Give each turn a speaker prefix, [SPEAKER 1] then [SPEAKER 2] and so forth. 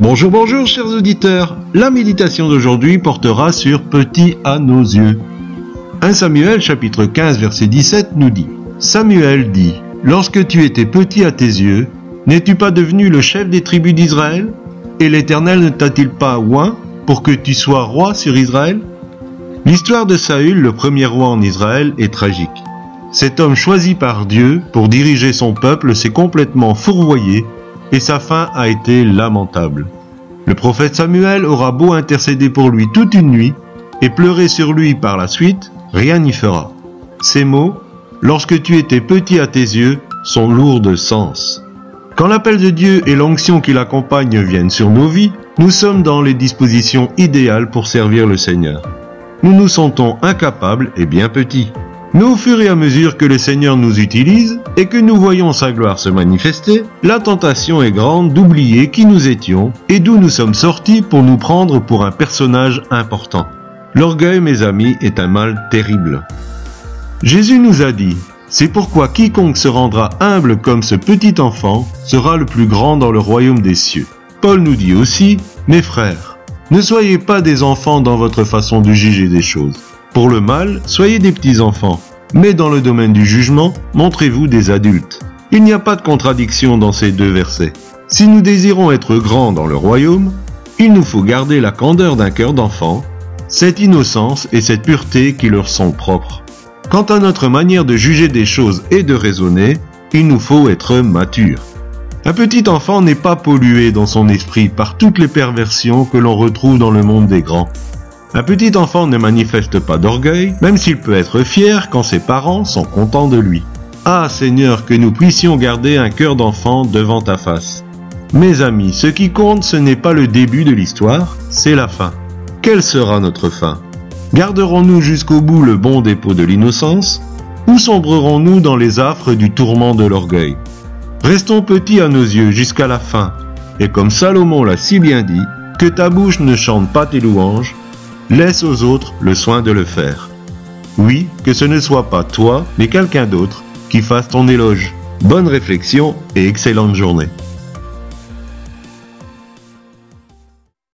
[SPEAKER 1] Bonjour, bonjour chers auditeurs. La méditation d'aujourd'hui portera sur petit à nos yeux. 1 Samuel chapitre 15 verset 17 nous dit Samuel dit Lorsque tu étais petit à tes yeux, n'es-tu pas devenu le chef des tribus d'Israël? Et l'Éternel ne t'a-t-il pas oint pour que tu sois roi sur Israël? L'histoire de Saül, le premier roi en Israël, est tragique. Cet homme choisi par Dieu pour diriger son peuple s'est complètement fourvoyé et sa fin a été lamentable. Le prophète Samuel aura beau intercéder pour lui toute une nuit et pleurer sur lui par la suite, rien n'y fera. Ces mots, lorsque tu étais petit à tes yeux, sont lourds de sens. Quand l'appel de Dieu et l'onction qui l'accompagne viennent sur nos vies, nous sommes dans les dispositions idéales pour servir le Seigneur. Nous nous sentons incapables et bien petits. Mais au fur et à mesure que le Seigneur nous utilise et que nous voyons sa gloire se manifester, la tentation est grande d'oublier qui nous étions et d'où nous sommes sortis pour nous prendre pour un personnage important. L'orgueil, mes amis, est un mal terrible. Jésus nous a dit, c'est pourquoi quiconque se rendra humble comme ce petit enfant sera le plus grand dans le royaume des cieux. Paul nous dit aussi, mes frères, ne soyez pas des enfants dans votre façon de juger des choses. Pour le mal, soyez des petits enfants, mais dans le domaine du jugement, montrez-vous des adultes. Il n'y a pas de contradiction dans ces deux versets. Si nous désirons être grands dans le royaume, il nous faut garder la candeur d'un cœur d'enfant, cette innocence et cette pureté qui leur sont propres. Quant à notre manière de juger des choses et de raisonner, il nous faut être mature. Un petit enfant n'est pas pollué dans son esprit par toutes les perversions que l'on retrouve dans le monde des grands. Un petit enfant ne manifeste pas d'orgueil, même s'il peut être fier quand ses parents sont contents de lui. Ah Seigneur, que nous puissions garder un cœur d'enfant devant ta face. Mes amis, ce qui compte, ce n'est pas le début de l'histoire, c'est la fin. Quelle sera notre fin? Garderons-nous jusqu'au bout le bon dépôt de l'innocence? Ou sombrerons-nous dans les affres du tourment de l'orgueil? Restons petits à nos yeux jusqu'à la fin, et comme Salomon l'a si bien dit, que ta bouche ne chante pas tes louanges, Laisse aux autres le soin de le faire. Oui, que ce ne soit pas toi, mais quelqu'un d'autre qui fasse ton éloge. Bonne réflexion et excellente journée.